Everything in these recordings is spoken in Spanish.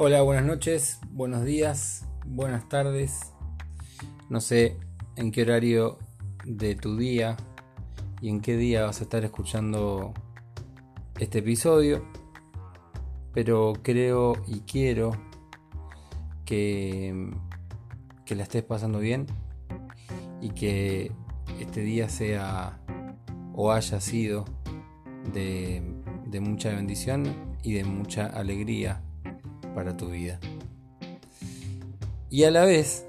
Hola, buenas noches, buenos días, buenas tardes. No sé en qué horario de tu día y en qué día vas a estar escuchando este episodio, pero creo y quiero que, que la estés pasando bien y que este día sea o haya sido de, de mucha bendición y de mucha alegría para tu vida. Y a la vez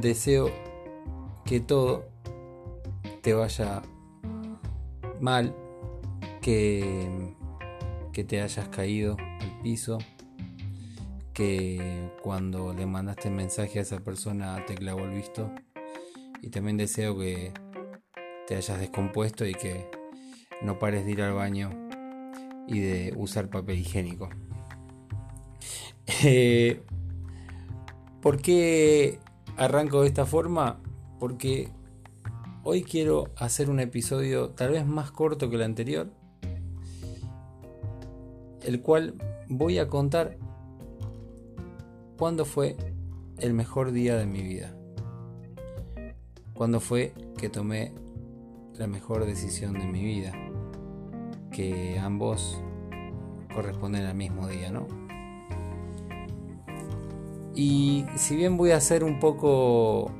deseo que todo te vaya mal, que, que te hayas caído al piso, que cuando le mandaste el mensaje a esa persona te clavó el visto. Y también deseo que te hayas descompuesto y que no pares de ir al baño y de usar papel higiénico. Eh, ¿Por qué arranco de esta forma? Porque hoy quiero hacer un episodio tal vez más corto que el anterior, el cual voy a contar cuándo fue el mejor día de mi vida. Cuándo fue que tomé la mejor decisión de mi vida. Que ambos corresponden al mismo día, ¿no? Y si bien voy a hacer un poco,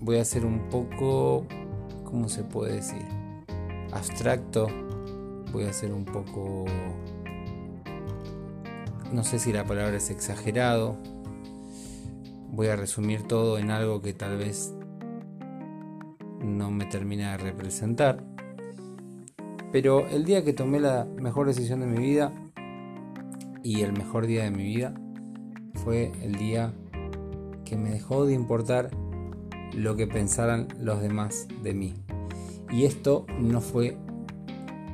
voy a hacer un poco, ¿cómo se puede decir? Abstracto, voy a hacer un poco, no sé si la palabra es exagerado, voy a resumir todo en algo que tal vez no me termina de representar. Pero el día que tomé la mejor decisión de mi vida y el mejor día de mi vida fue el día que me dejó de importar lo que pensaran los demás de mí. Y esto no fue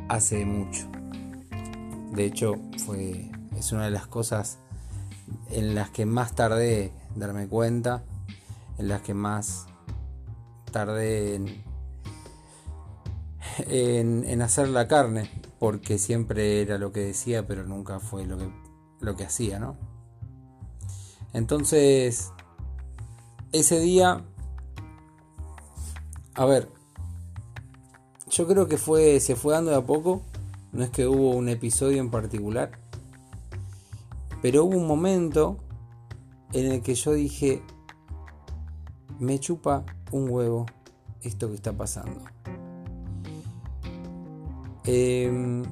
hace mucho. De hecho, fue es una de las cosas en las que más tardé en darme cuenta, en las que más tardé en, en, hacer la carne, porque siempre era lo que decía, pero nunca fue lo que, lo que hacía, ¿no? Entonces, ese día, a ver, yo creo que fue, se fue dando de a poco, no es que hubo un episodio en particular, pero hubo un momento en el que yo dije, me chupa un huevo esto que está pasando. Em,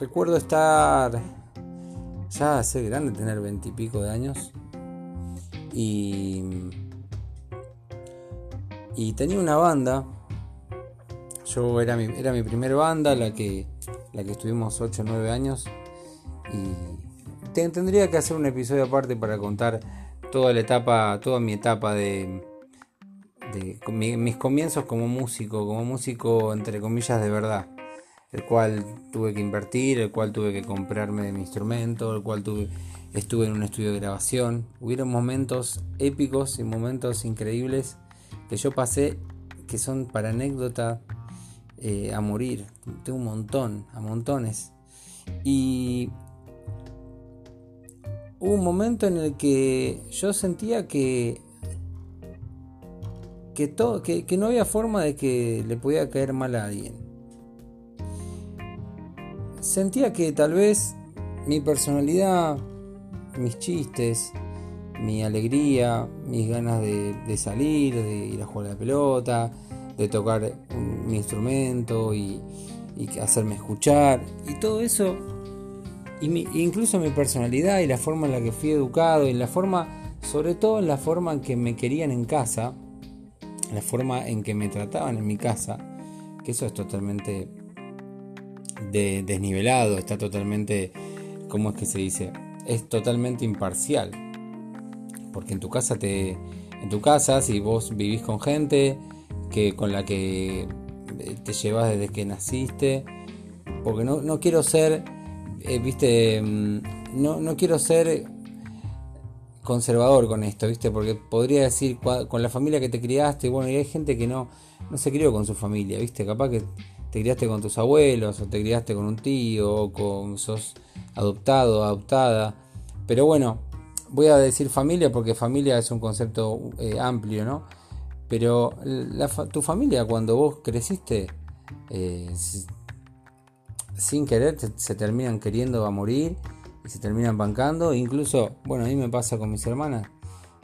recuerdo estar ya ser grande, tener veintipico de años. Y, y tenía una banda. Yo era mi, era mi primer banda, la que, la que estuvimos 8 o 9 años. Y tendría que hacer un episodio aparte para contar toda la etapa, toda mi etapa de, de mis comienzos como músico, como músico entre comillas de verdad el cual tuve que invertir, el cual tuve que comprarme mi instrumento, el cual tuve, estuve en un estudio de grabación. Hubieron momentos épicos y momentos increíbles que yo pasé que son para anécdota eh, a morir. Tengo un montón, a montones. Y hubo un momento en el que yo sentía que todo, que, que no había forma de que le podía caer mal a alguien sentía que tal vez mi personalidad, mis chistes, mi alegría, mis ganas de, salir, de ir a jugar a la pelota, de tocar mi instrumento y, hacerme escuchar y todo eso, y incluso mi personalidad y la forma en la que fui educado y la forma, sobre todo en la forma en que me querían en casa, la forma en que me trataban en mi casa, que eso es totalmente de, desnivelado, está totalmente, ¿cómo es que se dice? Es totalmente imparcial. Porque en tu casa te. En tu casa, si vos vivís con gente que con la que eh, te llevas desde que naciste. Porque no, no quiero ser. Eh, viste. Mm, no, no quiero ser conservador con esto, ¿viste? Porque podría decir con la familia que te criaste, bueno, y hay gente que no, no se crió con su familia, ¿viste? Capaz que te criaste con tus abuelos, o te criaste con un tío, o con sos adoptado, adoptada. Pero bueno, voy a decir familia porque familia es un concepto eh, amplio, ¿no? Pero tu familia cuando vos creciste, eh, sin querer, se terminan queriendo a morir y se terminan bancando. Incluso, bueno, a mí me pasa con mis hermanas.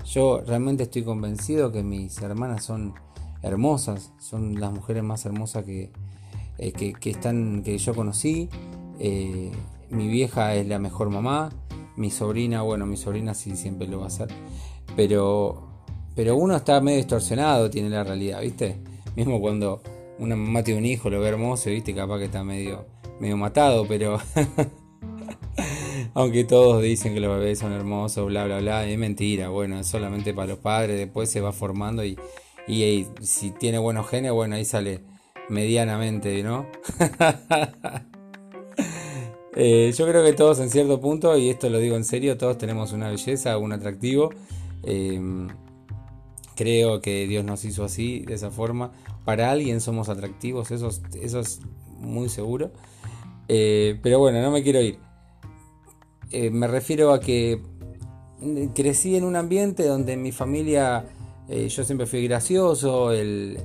Yo realmente estoy convencido que mis hermanas son hermosas, son las mujeres más hermosas que, eh, que, están, que yo conocí. mi vieja es la mejor mamá, mi sobrina, bueno, mi sobrina sí siempre lo va a hacer. Pero, pero uno está medio distorsionado, tiene la realidad, ¿viste? Mismo cuando una mamá tiene un hijo, lo ve hermoso, ¿viste? Capaz que está medio, medio matado, pero... Aunque todos dicen que los bebés son hermosos, bla, bla, bla, es mentira. Bueno, es solamente para los padres, después se va formando y, y si tiene buenos genes, bueno, ahí sale medianamente, ¿no? Eh, yo creo que todos en cierto punto, y esto lo digo en serio, todos tenemos una belleza, un atractivo. Eh, creo que Dios nos hizo así, de esa forma. Para alguien somos atractivos, eso, es muy seguro. Eh, pero bueno, no me quiero ir. me refiero a que crecí en un ambiente donde en mi familia yo siempre fui gracioso, el,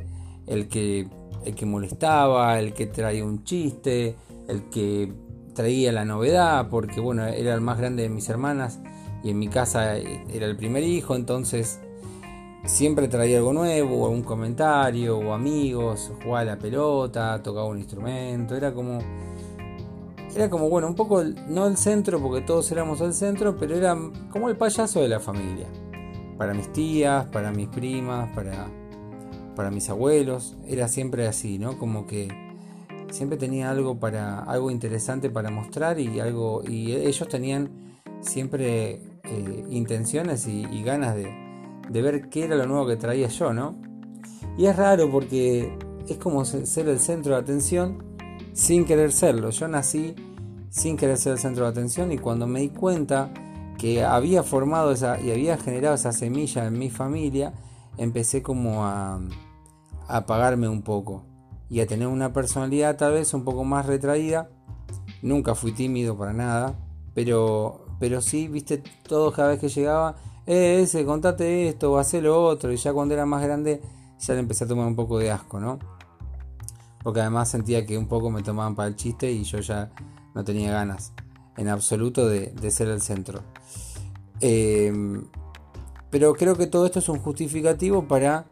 que, el que molestaba, el que traía un chiste, el que traía la novedad porque bueno, era el más grande de mis hermanas y en mi casa era el primer hijo, entonces siempre traía algo nuevo, o algún comentario, o amigos, jugaba la pelota, tocaba un instrumento, era como era como bueno, un poco no el centro porque todos éramos el centro, pero era como el payaso de la familia. Para mis tías, para mis primas, para para mis abuelos, era siempre así, ¿no? Como que siempre tenía algo para algo interesante para mostrar y algo y ellos tenían siempre eh, intenciones y, ganas de, ver qué era lo nuevo que traía yo, ¿no? Y es raro porque es como ser el centro de atención sin querer serlo. Yo nací sin querer ser el centro de atención y cuando me di cuenta que había formado esa y había generado esa semilla en mi familia, empecé como a, a apagarme un poco y a tener una personalidad tal vez un poco más retraída. Nunca fui tímido para nada, pero, pero sí, viste, todos cada vez que llegaba, eh, ese, contate esto o hace lo otro, y ya cuando era más grande ya le empecé a tomar un poco de asco, ¿no? Porque además sentía que un poco me tomaban para el chiste y yo ya no tenía ganas en absoluto de, ser el centro. Em, pero creo que todo esto es un justificativo para,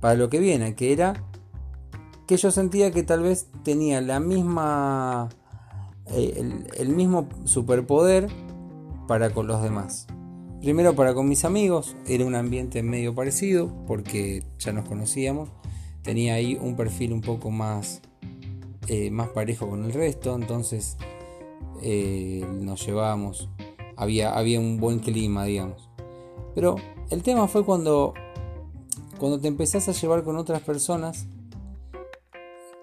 para lo que viene, que era que yo sentía que tal vez tenía la misma eh, el, mismo superpoder para con los demás. Primero para con mis amigos, era un ambiente medio parecido porque ya nos conocíamos, tenía ahí un perfil un poco más, eh, más parejo con el resto, entonces eh, nos llevábamos, había, había un buen clima, digamos. Pero el tema fue cuando, cuando te empezás a llevar con otras personas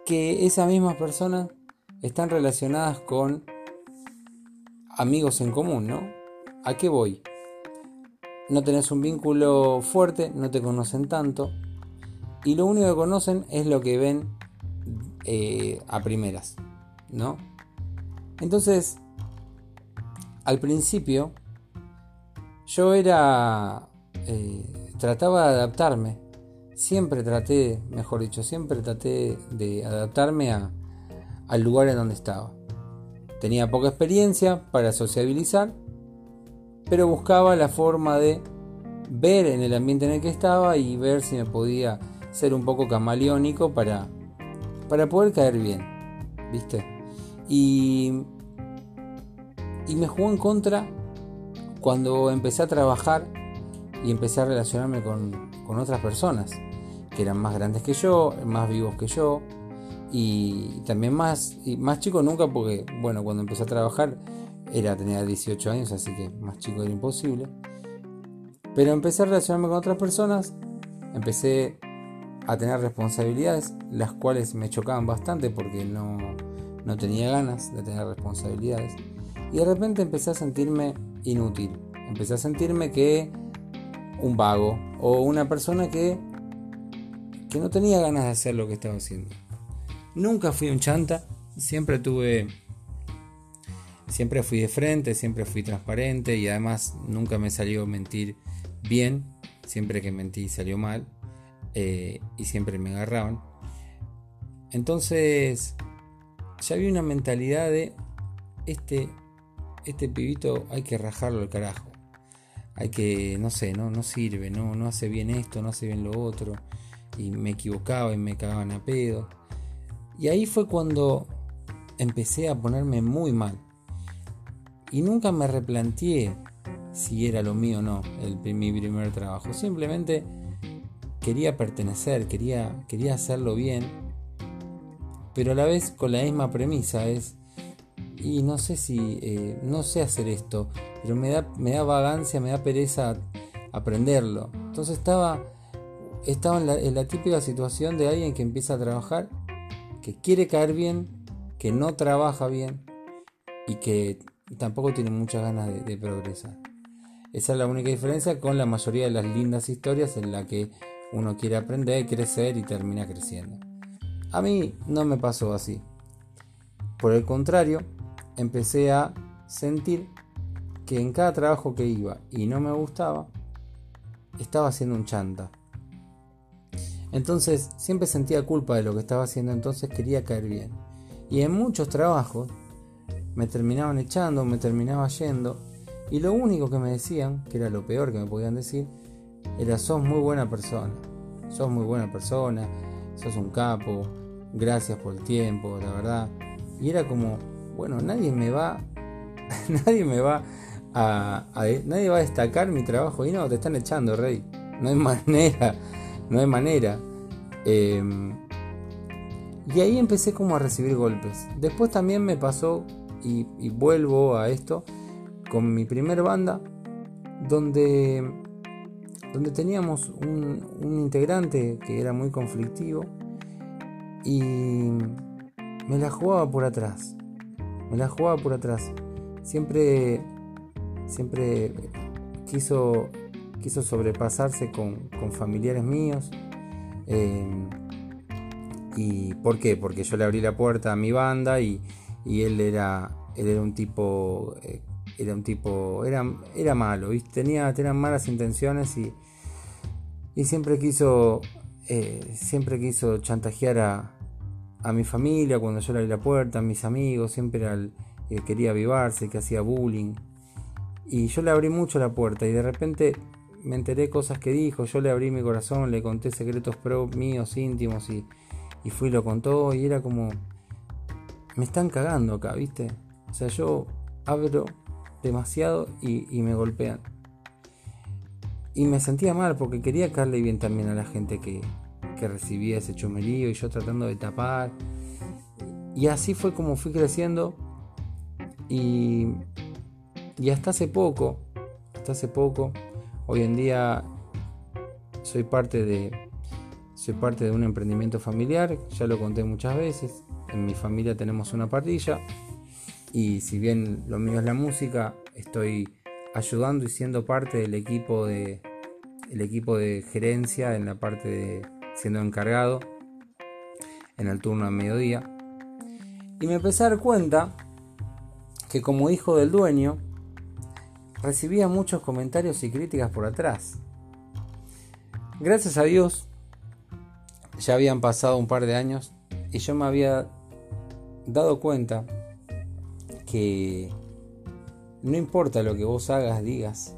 que esas mismas personas están relacionadas con amigos en común, ¿no? ¿A qué voy? No tenés un vínculo fuerte, no te conocen tanto y lo único que conocen es lo que ven eh, a primeras, ¿no? Entonces, al principio, yo era... Eh, trataba de adaptarme siempre traté, mejor dicho, siempre traté de adaptarme al lugar en donde estaba. Tenía poca experiencia para sociabilizar, pero buscaba la forma de ver en el ambiente en el que estaba y ver si me podía ser un poco camaleónico para, para poder caer bien, ¿viste? Y, y me jugó en contra cuando empecé a trabajar y empecé a relacionarme con, con otras personas que eran más grandes que yo, más vivos que yo y también más, y más chico nunca porque, bueno, cuando empecé a trabajar era, tenía 18 años, así que más chico era imposible. Pero empecé a relacionarme con otras personas, empecé a tener responsabilidades, las cuales me chocaban bastante porque no, no tenía ganas de tener responsabilidades. Y de repente empecé a sentirme inútil, empecé a sentirme que un vago o una persona que que no tenía ganas de hacer lo que estaba haciendo. Nunca fui un chanta, siempre tuve siempre fui de frente, siempre fui transparente y además nunca me salió mentir bien, siempre que mentí salió mal eh, y siempre me agarraban. Entonces ya había una mentalidad de este, este pibito hay que rajarlo al carajo. Hay que, no sé, no, no sirve, no, no hace bien esto, no hace bien lo otro. Y me equivocaba y me cagaban a pedo. Y ahí fue cuando empecé a ponerme muy mal. Y nunca me replanteé si era lo mío o no el, mi primer trabajo. Simplemente quería pertenecer, quería, quería hacerlo bien. Pero a la vez con la misma premisa es, y no sé si, eh, no sé hacer esto, pero me da, me da vagancia, me da pereza aprenderlo. Entonces estaba, estaba en, la, típica situación de alguien que empieza a trabajar, que quiere caer bien, que no trabaja bien y que tampoco tiene muchas ganas de, progresar. Esa es la única diferencia con la mayoría de las lindas historias en la que uno quiere aprender, crecer y termina creciendo. A mí no me pasó así. Por el contrario, empecé a sentir que en cada trabajo que iba y no me gustaba, estaba haciendo un chanta. Entonces siempre sentía culpa de lo que estaba haciendo, entonces quería caer bien. Y en muchos trabajos me terminaban echando, me terminaba yendo. Y lo único que me decían, que era lo peor que me podían decir, era sos muy buena persona. Sos muy buena persona, sos un capo, gracias por el tiempo, la verdad. Y era como, bueno, nadie me va, nadie me va a, nadie va a destacar mi trabajo. Y no, te están echando, rey. No hay manera, no hay manera. Em, y ahí empecé como a recibir golpes. Después también me pasó, y, vuelvo a esto, con mi primer banda, donde, donde teníamos un, un integrante que era muy conflictivo y me la jugaba por atrás. Me la jugaba por atrás. Siempre siempre quiso, quiso sobrepasarse con, familiares míos. Eh, ¿Y por qué? Porque yo le abrí la puerta a mi banda y, él era él era un tipo eh, era un tipo era, era malo tenía tenía malas intenciones y, y siempre quiso eh, siempre quiso chantajear a, a, mi familia cuando yo le abrí la puerta a mis amigos siempre era quería avivarse que hacía bullying y yo le abrí mucho la puerta y de repente me enteré cosas que dijo, yo le abrí mi corazón, le conté secretos pro míos íntimos y, y fui y lo contó y era como, me están cagando acá, ¿viste? O sea, yo abro demasiado y, me golpean. Y me sentía mal porque quería caerle bien también a la gente que, que recibía ese chumerío y yo tratando de tapar. Y así fue como fui creciendo y y hasta hace poco, hasta hace poco, hoy en día soy parte de soy parte de un emprendimiento familiar, ya lo conté muchas veces. En mi familia tenemos una parrilla y si bien lo mío es la música, estoy ayudando y siendo parte del equipo de el equipo de gerencia en la parte de siendo encargado en el turno de mediodía. Y me empecé a dar cuenta que como hijo del dueño recibía muchos comentarios y críticas por atrás. Gracias a Dios, ya habían pasado un par de años y yo me había dado cuenta que no importa lo que vos hagas, digas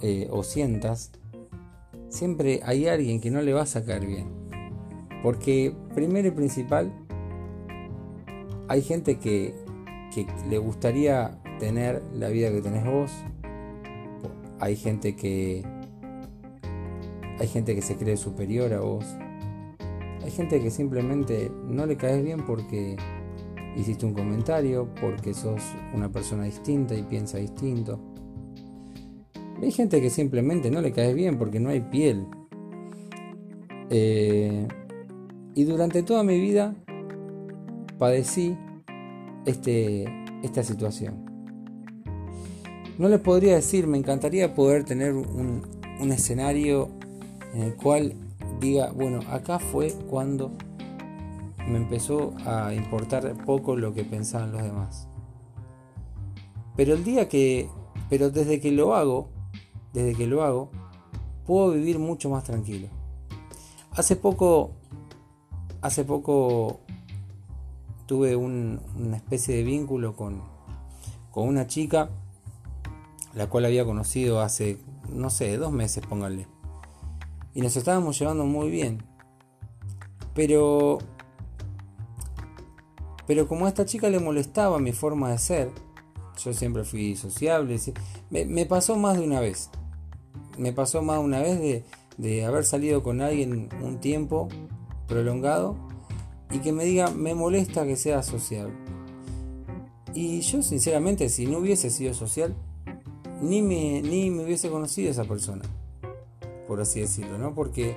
eh, o sientas, siempre hay alguien que no le va a sacar bien. Porque primero y principal, hay gente que, que le gustaría tener la vida que tenés vos. Hay gente que hay gente que se cree superior a vos. Hay gente que simplemente no le caes bien porque hiciste un comentario, porque sos una persona distinta y piensa distinto. Hay gente que simplemente no le caes bien porque no hay piel. Eh, y durante toda mi vida padecí este, esta situación. No les podría decir, me encantaría poder tener un, escenario en el cual diga, bueno, acá fue cuando me empezó a importar poco lo que pensaban los demás. Pero el día que, pero desde que lo hago, desde que lo hago, puedo vivir mucho más tranquilo. Hace poco, hace poco tuve una especie de vínculo con, con una chica, la cual había conocido hace, no sé, dos meses, pónganle. Y nos estábamos llevando muy bien. Pero pero como a esta chica le molestaba mi forma de ser, yo siempre fui sociable, me, pasó más de una vez. Me pasó más de una vez de, haber salido con alguien un tiempo prolongado y que me diga, me molesta que sea sociable. Y yo sinceramente, si no hubiese sido social, ni me, ni me hubiese conocido a esa persona, por así decirlo, ¿no? Porque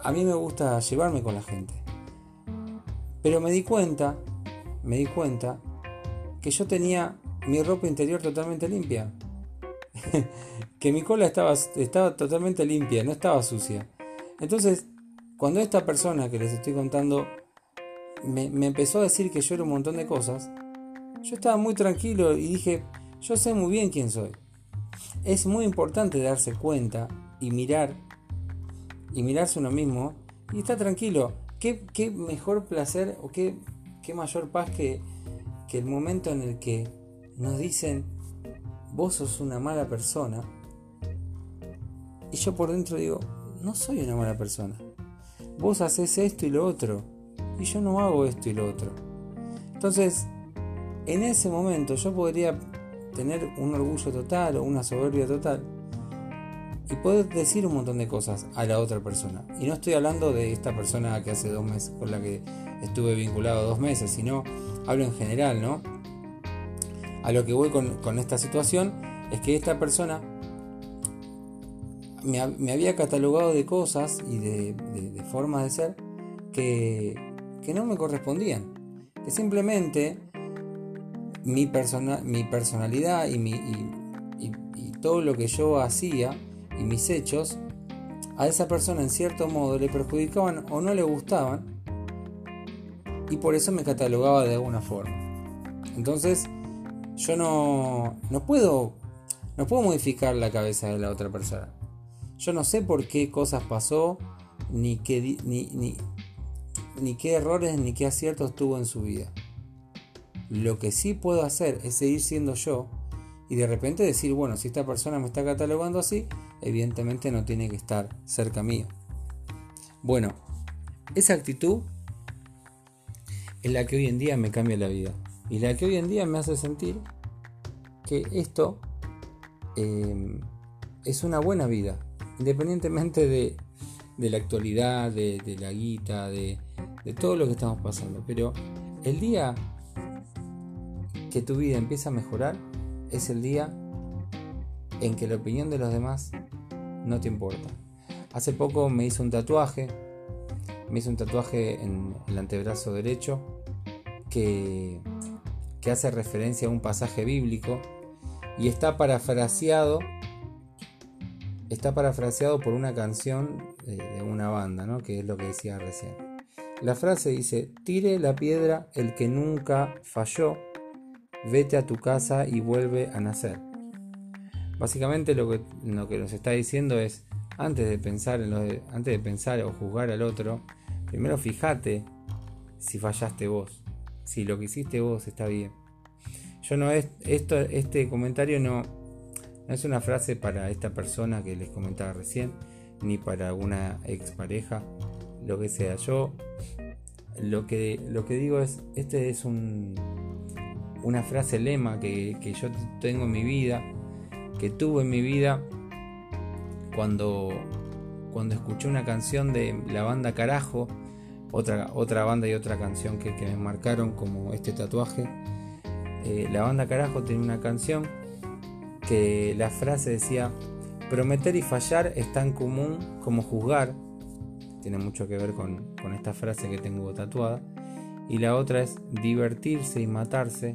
a mí me gusta llevarme con la gente. Pero me di cuenta, me di cuenta que yo tenía mi ropa interior totalmente limpia. que mi cola estaba, estaba totalmente limpia, no estaba sucia. Entonces, cuando esta persona que les estoy contando me, empezó a decir que yo era un montón de cosas, yo estaba muy tranquilo y dije, yo sé muy bien quién soy. Es muy importante darse cuenta y mirar y mirarse uno mismo y estar tranquilo. ¿Qué, mejor placer o qué, qué mayor paz que, que el momento en el que nos dicen, vos sos una mala persona. Y yo por dentro digo, no soy una mala persona. Vos haces esto y lo otro. Y yo no hago esto y lo otro. Entonces, en ese momento yo podría tener un orgullo total o una soberbia total y puedes decir un montón de cosas a la otra persona. Y no estoy hablando de esta persona que hace dos meses, con la que estuve vinculado dos meses, sino hablo en general, ¿no? A lo que voy con, esta situación es que esta persona me, había catalogado de cosas y de, formas de ser que, no me correspondían. Que simplemente mi, persona, mi personalidad y, mi, y todo lo que yo hacía y mis hechos a esa persona en cierto modo le perjudicaban o no le gustaban y por eso me catalogaba de alguna forma. Entonces yo no, no puedo no puedo modificar la cabeza de la otra persona. Yo no sé por qué cosas pasó, ni qué, ni, ni, qué errores, ni qué aciertos tuvo en su vida. Lo que sí puedo hacer es seguir siendo yo y de repente decir, bueno, si esta persona me está catalogando así, evidentemente no tiene que estar cerca mío. Bueno, esa actitud es la que hoy en día me cambia la vida y la que hoy en día me hace sentir que esto em, es una buena vida, independientemente de, la actualidad, de, la guita, de, de todo lo que estamos pasando. Pero el día que tu vida empieza a mejorar, es el día en que la opinión de los demás no te importa. Hace poco me hice un tatuaje, me hice un tatuaje en el antebrazo derecho que, que hace referencia a un pasaje bíblico y está parafraseado está parafraseado por una canción de una banda, ¿no? que es lo que decía recién. La frase dice, tire la piedra el que nunca falló vete a tu casa y vuelve a nacer. Básicamente lo que, lo que nos está diciendo es, antes de pensar en antes de pensar o juzgar al otro, primero fíjate si fallaste vos, si lo que hiciste vos está bien. Yo no es esto, este comentario no, no es una frase para esta persona que les comentaba recién, ni para alguna expareja, lo que sea. Yo lo que, lo que digo es, este es un, una frase lema que, yo tengo en mi vida, que tuve en mi vida cuando, cuando escuché una canción de la banda Carajo, otra, otra banda y otra canción que, me marcaron como este tatuaje. Eh, la banda Carajo tiene una canción que la frase decía, prometer y fallar es tan común como juzgar, tiene mucho que ver con, con esta frase que tengo tatuada, y la otra es divertirse y matarse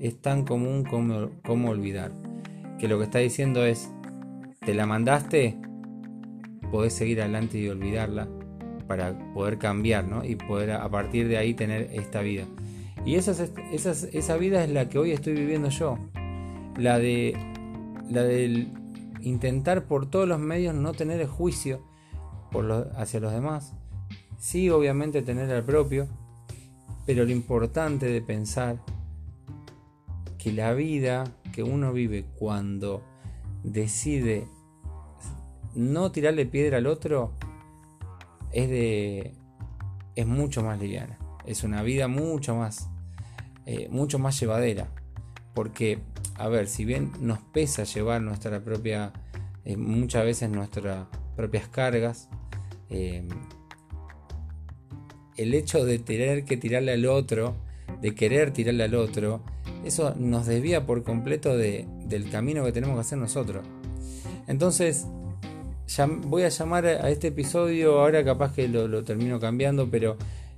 es tan común como, olvidar. Que lo que está diciendo es, te la mandaste, podés seguir adelante y olvidarla para poder cambiar, ¿no? Y poder a partir de ahí tener esta vida. Y esa, esa vida es la que hoy estoy viviendo yo. La de la del intentar por todos los medios no tener el juicio hacia los demás. Sí, obviamente tener el propio, pero lo importante de pensar que la vida que uno vive cuando decide no tirarle piedra al otro es de es mucho más liviana es una vida mucho más eh, mucho más llevadera porque a ver si bien nos pesa llevar nuestra propia eh, muchas veces nuestras propias cargas eh, el hecho de tener que tirarle al otro de querer tirarle al otro eso nos desvía por completo del camino que tenemos que hacer nosotros entonces voy a llamar a este episodio, ahora capaz que lo, termino cambiando, pero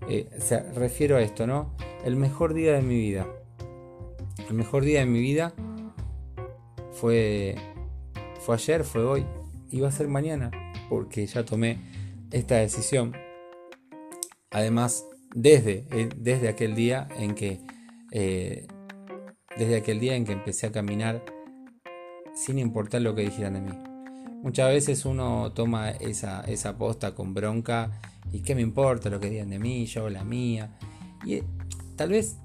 eh, se refiero a esto, ¿no? El mejor día de mi vida. El mejor día de mi vida fue, fue ayer, fue hoy, y va a ser mañana, porque ya tomé esta decisión. Además, desde, eh, desde aquel día en que eh, desde aquel día en que empecé a caminar sin importar lo que dijeran de mí. Muchas veces uno toma esa, esa posta con bronca y qué me importa lo que digan de mí, yo la mía. Y eh, tal vez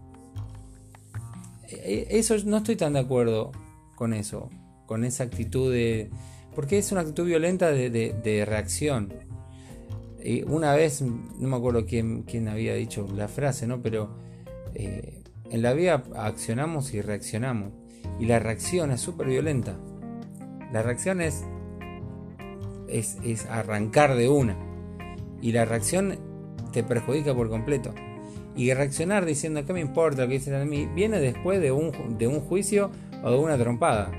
eso no estoy tan de acuerdo con eso, con esa actitud de... Porque es una actitud violenta de, reacción. Y una vez, no me acuerdo quién, quién había dicho la frase, ¿no? Pero eh, en la vida accionamos y reaccionamos. Y la reacción es súper violenta. La reacción es es, arrancar de una. Y la reacción te perjudica por completo. Y reaccionar diciendo que me importa lo que dicen de mí viene después de un, de un juicio o de una trompada.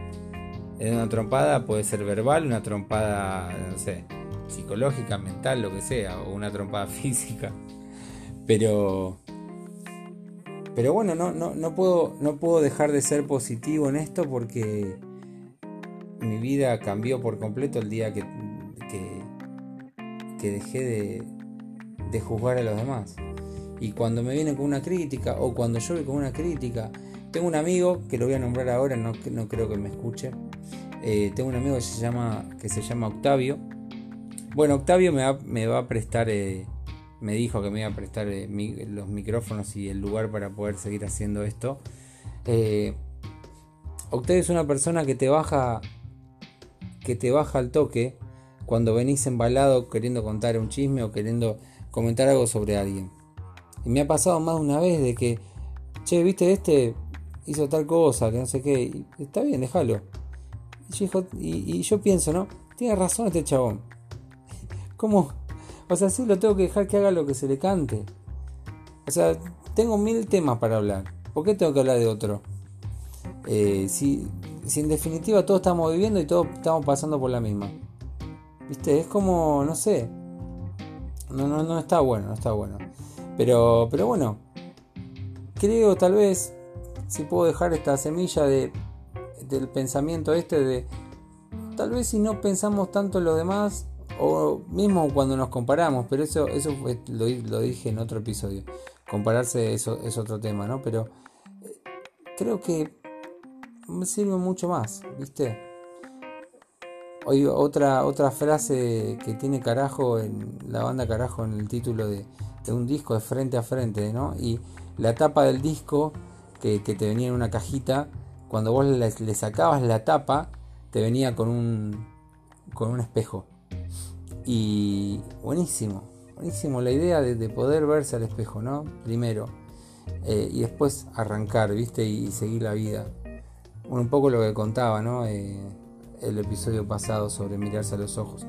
Una trompada puede ser verbal, una trompada, no sé, psicológica, mental, lo que sea, o una trompada física. Pero. Pero bueno, no, no, no, puedo, no puedo dejar de ser positivo en esto porque mi vida cambió por completo el día que que, dejé de, juzgar a los demás. Y cuando me vienen con una crítica o cuando yo voy con una crítica, tengo un amigo que lo voy a nombrar ahora, no, no creo que me escuche. Eh, tengo un amigo que se llama, que se llama Octavio. Bueno, Octavio me va, me va a prestar, eh, me dijo que me iba a prestar eh, los micrófonos y el lugar para poder seguir haciendo esto. Octavio es una persona que te baja, que te baja al toque cuando venís embalado queriendo contar un chisme o queriendo comentar algo sobre alguien. Y me ha pasado más de una vez de que, che, viste, este hizo tal cosa, que no sé qué, está bien, déjalo. Y, yo pienso, ¿no? Tiene razón este chabón. ¿Cómo? O sea, sí lo tengo que dejar que haga lo que se le cante. O sea, tengo mil temas para hablar. ¿Por qué tengo que hablar de otro? Eh, si, si en definitiva todos estamos viviendo y todos estamos pasando por la misma. ¿Viste? Es como, no sé. No, no, no está bueno, no está bueno. Pero, pero bueno, creo tal vez, si puedo dejar esta semilla de, del pensamiento este de, tal vez si no pensamos tanto en los demás, o mismo cuando nos comparamos, pero eso, eso lo, dije en otro episodio, compararse eso es otro tema, ¿no? Pero eh, creo que me sirve mucho más, ¿viste? Hoy otra, otra frase que tiene carajo en la banda carajo en el título de, un disco de frente a frente, ¿no? Y la tapa del disco que, te venía en una cajita, cuando vos le, sacabas la tapa, te venía con un, con un espejo. Y buenísimo, buenísimo la idea de, poder verse al espejo, ¿no? Primero. Eh, y después arrancar, ¿viste? Y, seguir la vida. un poco lo que contaba, ¿no? Eh, el episodio pasado sobre mirarse a los ojos.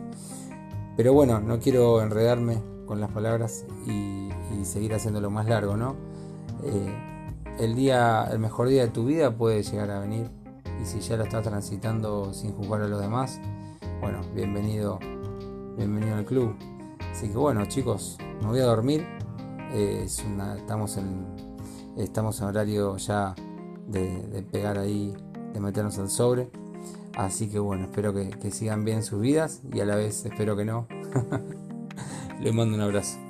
Pero bueno, no quiero enredarme con las palabras y, seguir haciéndolo más largo, ¿no? Eh, el día, el mejor día de tu vida puede llegar a venir y si ya lo estás transitando sin juzgar a los demás, bueno, bienvenido, bienvenido al club. Así que bueno, chicos, me voy a dormir. Eh, estamos en estamos en horario ya de, de pegar ahí, de meternos al sobre. Así que bueno, espero que, sigan bien sus vidas y a la vez espero que no. Les mando un abrazo.